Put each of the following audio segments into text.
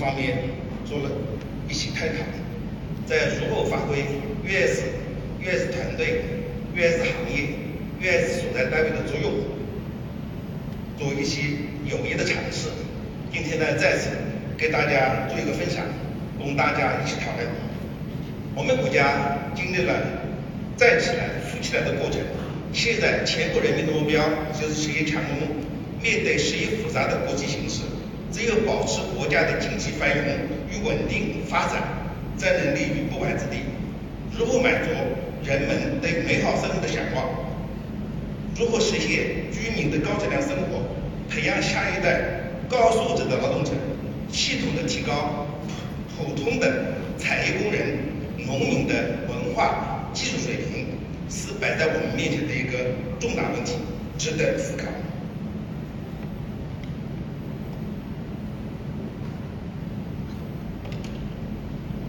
方面做了一些探讨，在如何发挥院士、院士团队、院士行业、院士所在单位的作用，做一些有益的尝试。今天呢，再次给大家做一个分享，供大家一起讨论。我们国家经历了站起来、富起来的过程，现在全国人民的目标就是实现强国梦。面对日益复杂的国际形势，只有保持国家的经济繁荣与稳定发展，才能立于不败之地。如何满足人们对美好生活的向往？如何实现居民的高质量生活？培养下一代高素质的劳动者，系统的提高普通的产业工人、农民的文化技术水平，是摆在我们面前的一个重大问题，值得思考。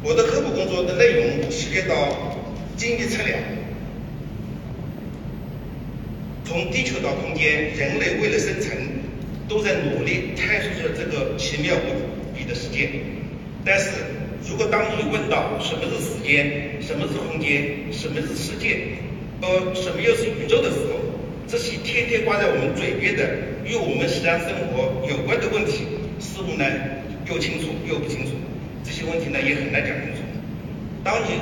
我的科普工作的内容涉及到精密测量，从地球到空间，人类为了生存，都在努力探索着这个奇妙无比的世界。但是如果当你问到什么是时间、什么是空间、什么是世界，呃，什么又是宇宙的时候，这些天天挂在我们嘴边的与我们日常生活有关的问题，似乎呢又清楚又不清楚。这些问题呢也很难讲清楚。当你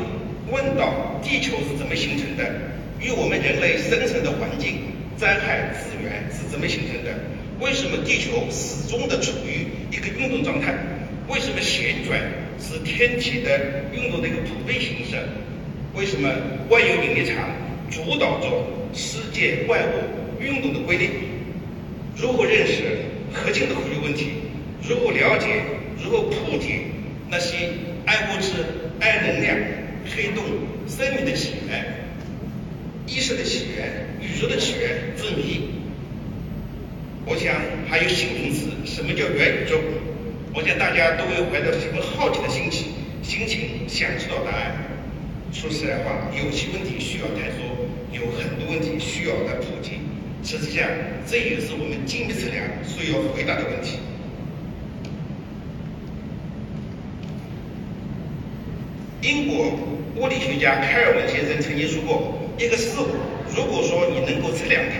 问到地球是怎么形成的，与我们人类生存的环境、灾害、资源是怎么形成的？为什么地球始终的处于一个运动状态？为什么旋转是天体的运动的一个普遍形式？为什么万有引力场主导着世界万物运动的规律？如何认识核心的科学问题？如何了解？如何破解？那些爱物质、能量、黑洞、生命的起源、意识的起源、宇宙的起源之谜，我想还有新名词，什么叫元宇宙？我想大家都会怀着十分好奇的心情，心情想知道答案。说实在话，有些问题需要探索，有很多问题需要来普及。实际上，这也是我们精密测量需要回答的问题。英国物理学家开尔文先生曾经说过：“一个事物，如果说你能够测量它。”